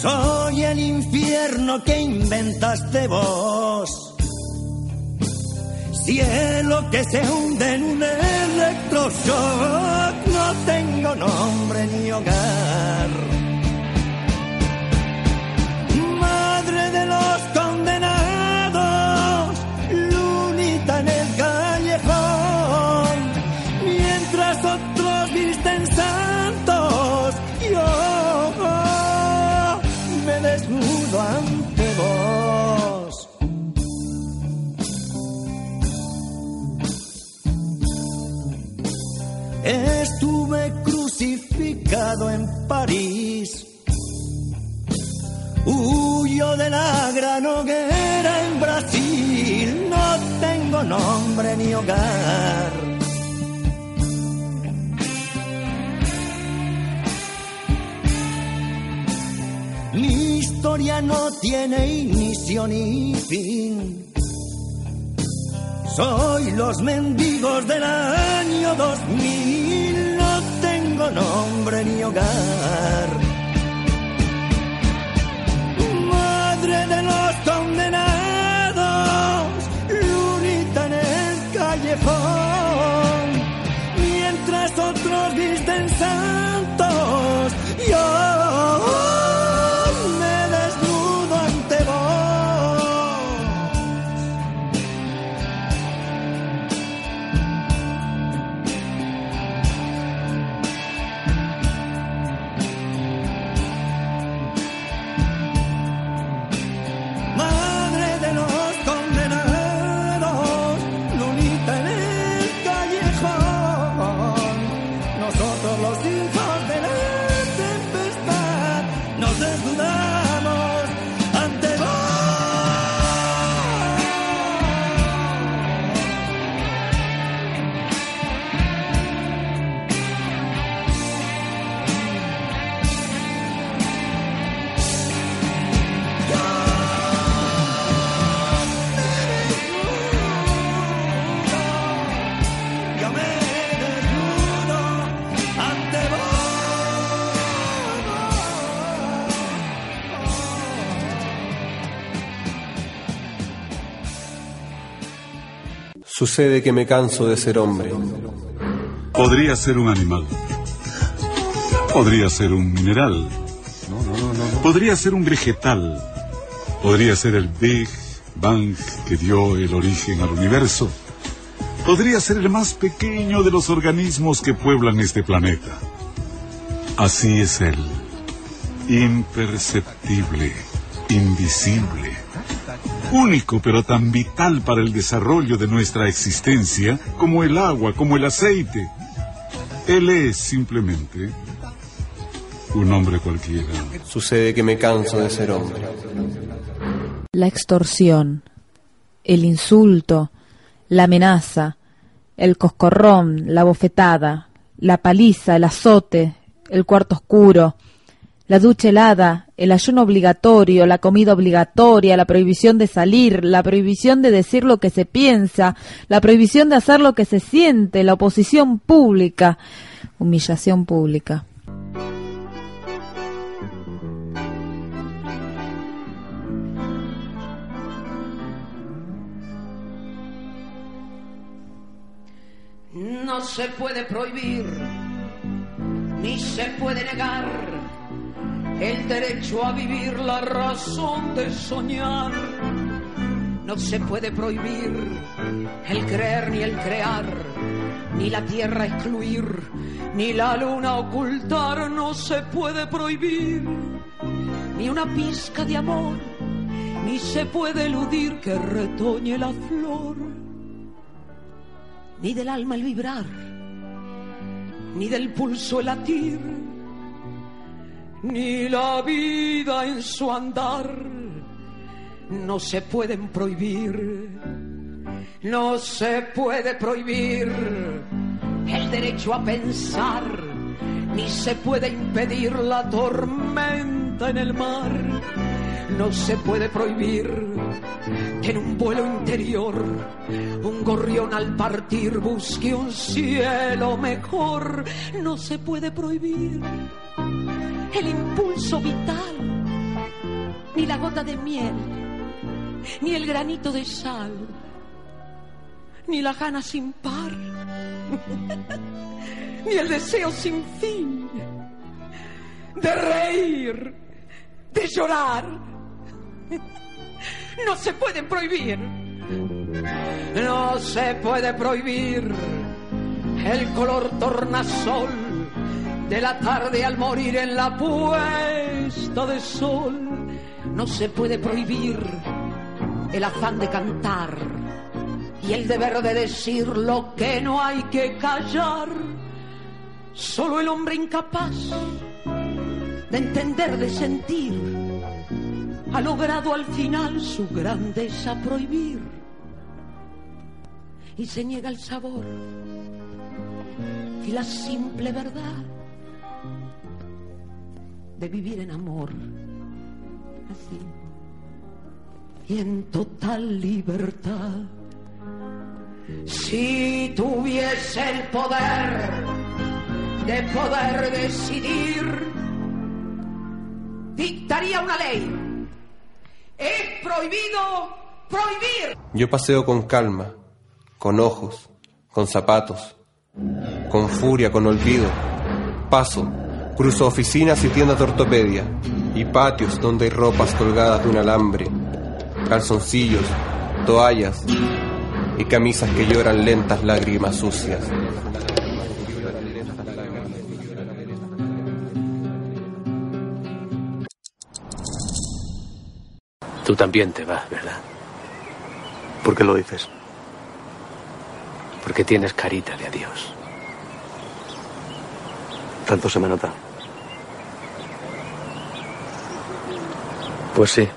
Soy el infierno que inventaste vos. Cielo que se hunde en un electroshock, no tengo nombre ni hogar. En París. Huyo de la gran hoguera en Brasil. No tengo nombre ni hogar. Mi historia no tiene inicio ni fin. Soy los mendigos del año 2000, no tengo nombre ni hogar. Madre de los condenados, lunita en el callejón, mientras otros visten Sucede que me canso de ser hombre. Podría ser un animal. Podría ser un mineral. Podría ser un vegetal. Podría ser el Big Bang que dio el origen al universo. Podría ser el más pequeño de los organismos que pueblan este planeta. Así es él. Imperceptible, invisible, único pero tan vital para el desarrollo de nuestra existencia como el agua, como el aceite. Él es simplemente un hombre cualquiera. Sucede que me canso de ser hombre. La extorsión, el insulto, la amenaza, el coscorrón, la bofetada, la paliza, el azote, el cuarto oscuro, la ducha helada, el ayuno obligatorio, la comida obligatoria, la prohibición de salir, la prohibición de decir lo que se piensa, la prohibición de hacer lo que se siente, la oposición pública, humillación pública. No se puede prohibir, ni se puede negar el derecho a vivir, la razón de soñar. No se puede prohibir el creer ni el crear, ni la tierra excluir, ni la luna ocultar. No se puede prohibir ni una pizca de amor, ni se puede eludir que retoñe la flor ni del alma el vibrar, ni del pulso el latir, ni la vida en su andar. No se pueden prohibir, no se puede prohibir el derecho a pensar, ni se puede impedir la tormenta en el mar. No se puede prohibir que en un vuelo interior un gorrión al partir busque un cielo mejor. No se puede prohibir el impulso vital, ni la gota de miel, ni el granito de sal, ni la gana sin par, ni el deseo sin fin de reír, de llorar. No se pueden prohibir. No se puede prohibir el color tornasol de la tarde al morir en la puesta de sol. No se puede prohibir el afán de cantar y el deber de decir lo que no hay que callar. Solo el hombre incapaz de entender, de sentir, ha logrado al final su grandeza prohibir y se niega el sabor y la simple verdad de vivir en amor así y en total libertad Si tuviese el poder de poder decidir, dictaría una ley. Es prohibido prohibir. Yo paseo con calma, con ojos, con zapatos, con furia, con olvido. Paso, cruzo oficinas y tiendas de ortopedia y patios donde hay ropas colgadas de un alambre, calzoncillos, toallas y camisas que lloran lentas lágrimas sucias. Tú también te vas, ¿verdad? ¿Por qué lo dices? Porque tienes carita de adiós. Tanto se me nota. Pues sí.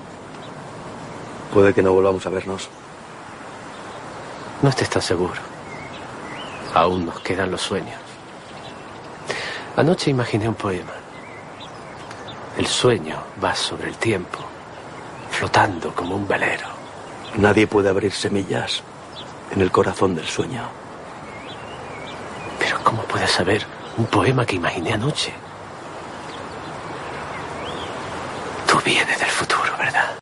Puede que no volvamos a vernos. No estés tan seguro. Aún nos quedan los sueños. Anoche imaginé un poema. El sueño va sobre el tiempo, flotando como un velero. Nadie puede abrir semillas en el corazón del sueño. Pero ¿cómo puedes saber un poema que imaginé anoche? Tú vienes del futuro, ¿verdad?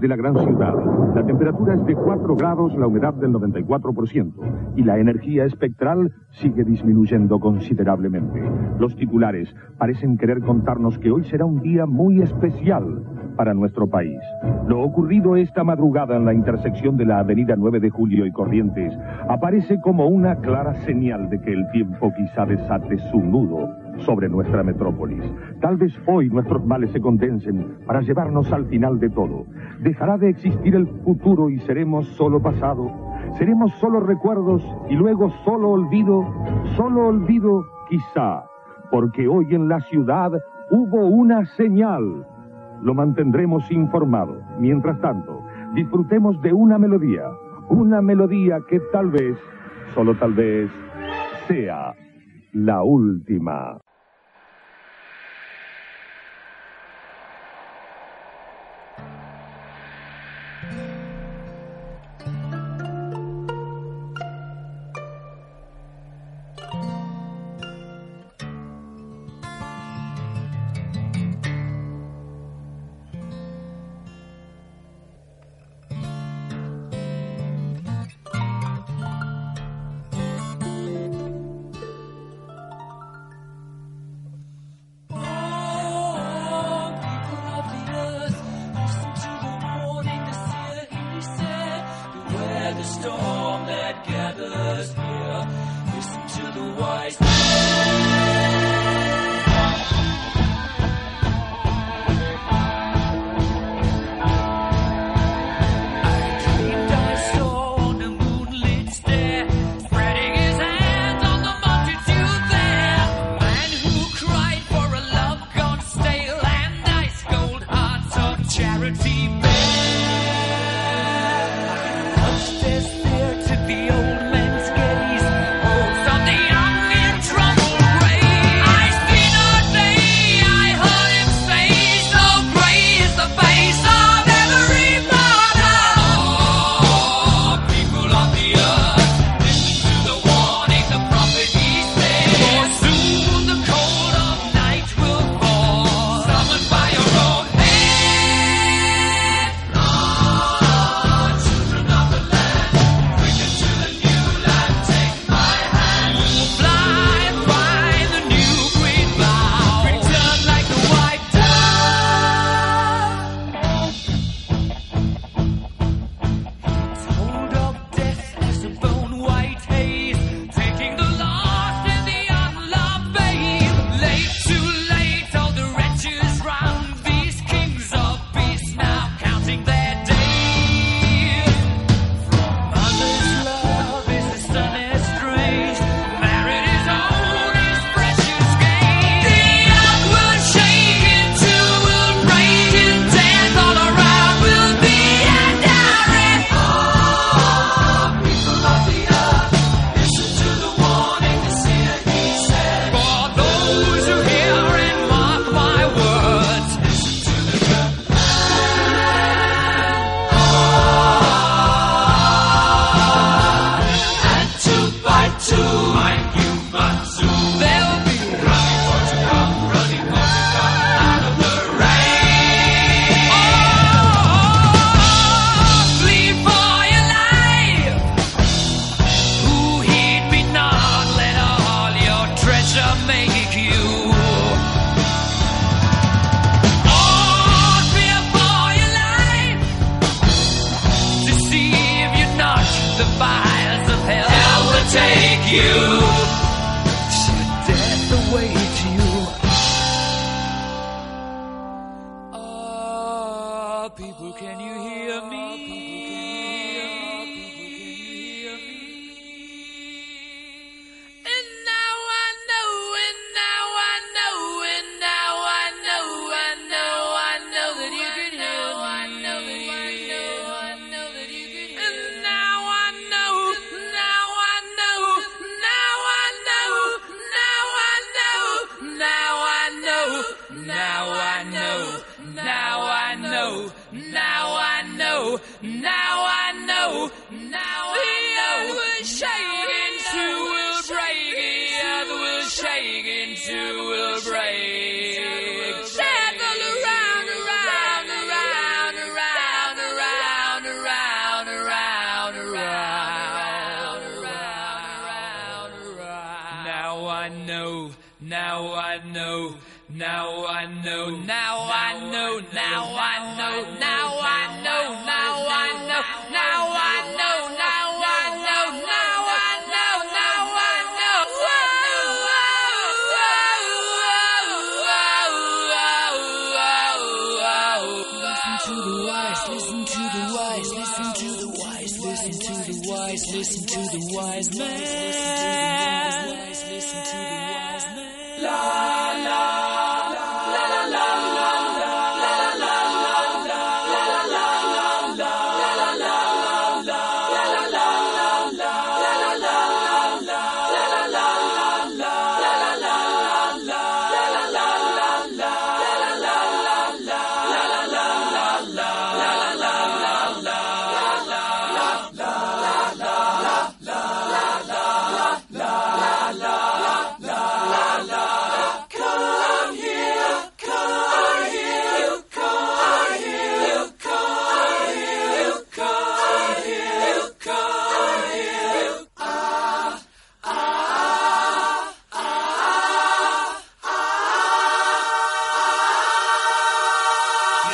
de la gran ciudad. La temperatura es de 4 grados, la humedad del 94% y la energía espectral sigue disminuyendo considerablemente. Los titulares parecen querer contarnos que hoy será un día muy especial para nuestro país. Lo ocurrido esta madrugada en la intersección de la avenida 9 de Julio y Corrientes aparece como una clara señal de que el tiempo quizá desate su nudo sobre nuestra metrópolis. Tal vez hoy nuestros males se condensen para llevarnos al final de todo. Dejará de existir el futuro y seremos solo pasado. Seremos solo recuerdos y luego solo olvido, solo olvido quizá, porque hoy en la ciudad hubo una señal. Lo mantendremos informado. Mientras tanto, disfrutemos de una melodía, una melodía que tal vez, solo tal vez, sea la última.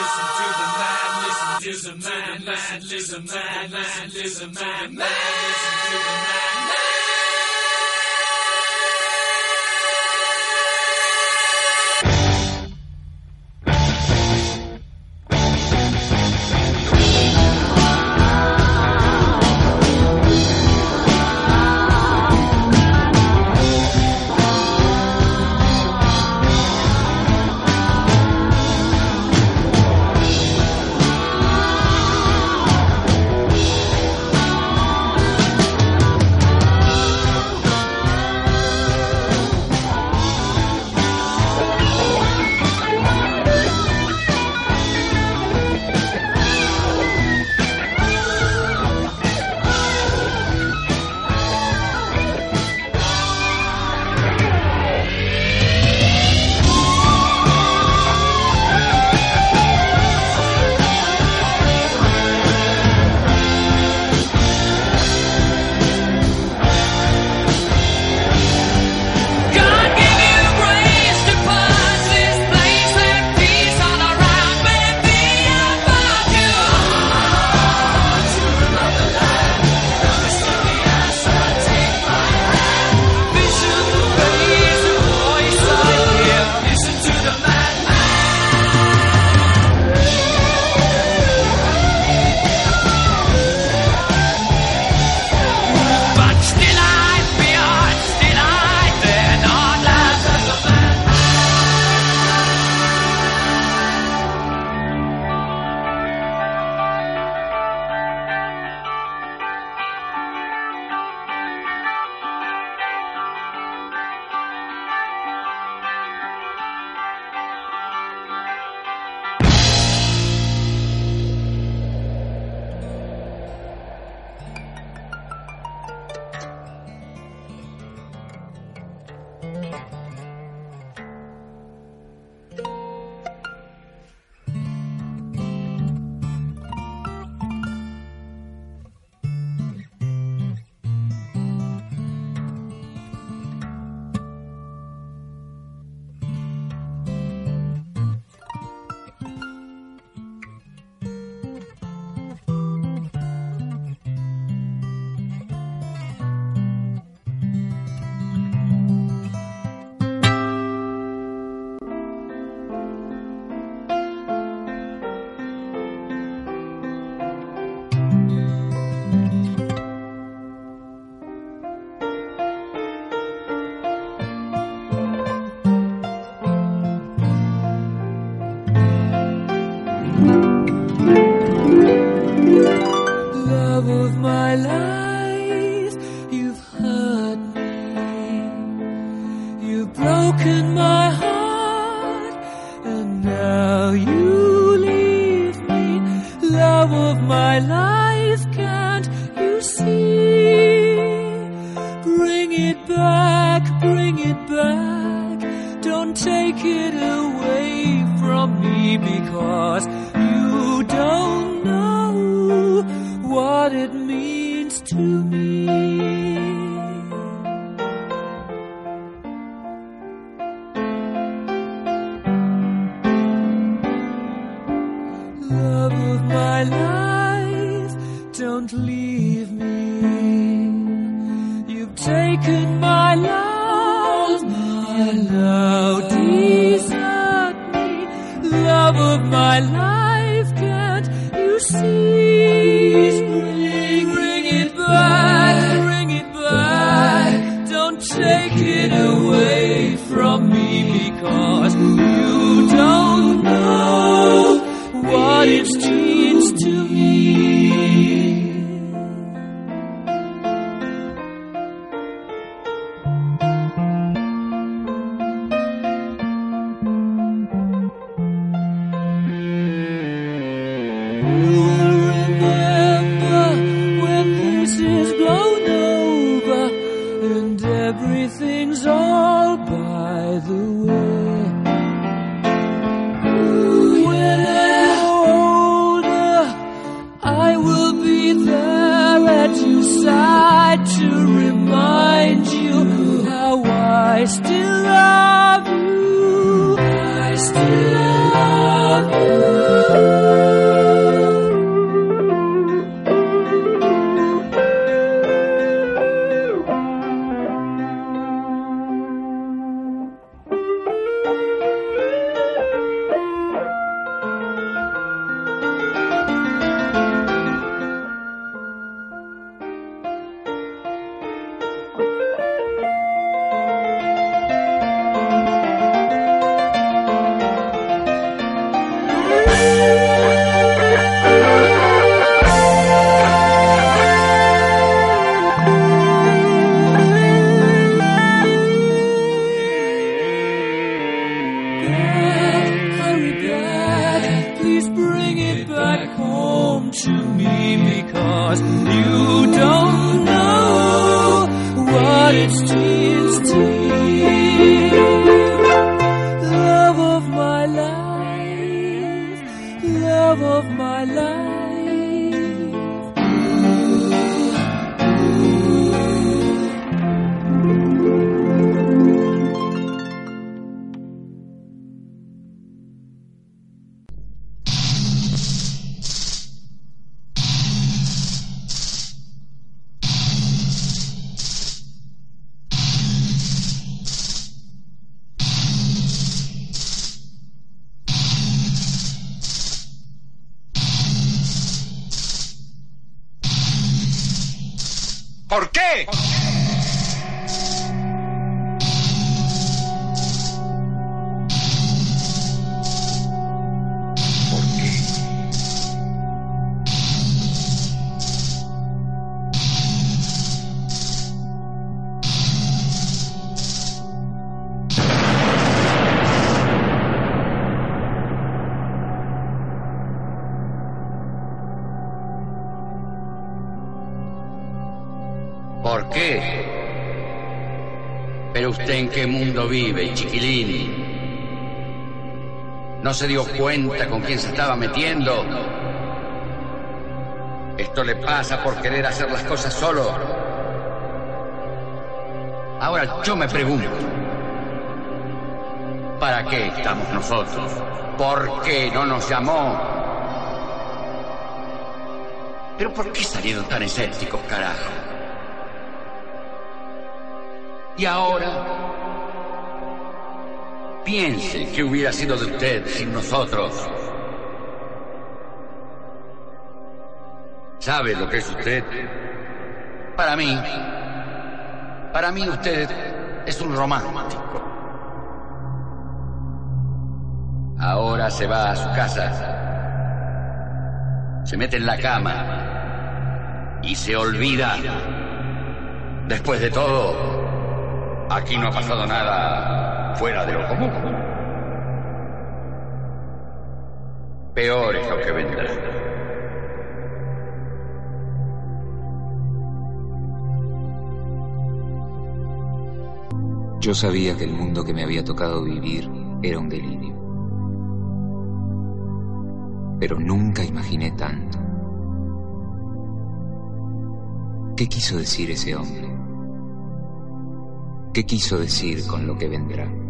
listen to the man. listen to the man. listen to the man. listen to the man. listen to the man. my. Vive, chiquilín. ¿No se dio cuenta con quién se estaba metiendo? Esto le pasa por querer hacer las cosas solo. Ahora yo me pregunto, ¿para qué estamos nosotros? ¿Por qué no nos llamó? ¿Pero por qué salieron tan escépticos, carajo? Y ahora, piense que hubiera sido de usted sin nosotros. ¿Sabe lo que es usted? Para mí, para mí usted es un romántico. Ahora se va a su casa, se mete en la cama y se olvida. Después de todo, Aquí no ha pasado fuera de lo común. Peor es lo que vendrá. Yo sabía que el mundo que me había tocado vivir era un delirio. Pero nunca imaginé tanto. ¿Qué quiso decir ese hombre? ¿Qué quiso decir con lo que vendrá?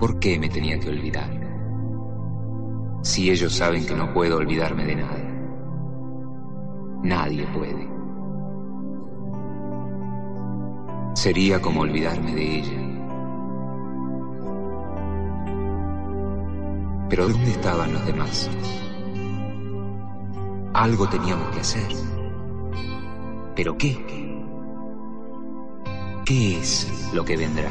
¿Por qué me tenía que olvidar? Si ellos saben que no puedo olvidarme de nada. Nadie puede. Sería como olvidarme de ella. Pero ¿dónde estaban los demás? Algo teníamos que hacer. ¿Pero qué? ¿Qué es lo que vendrá?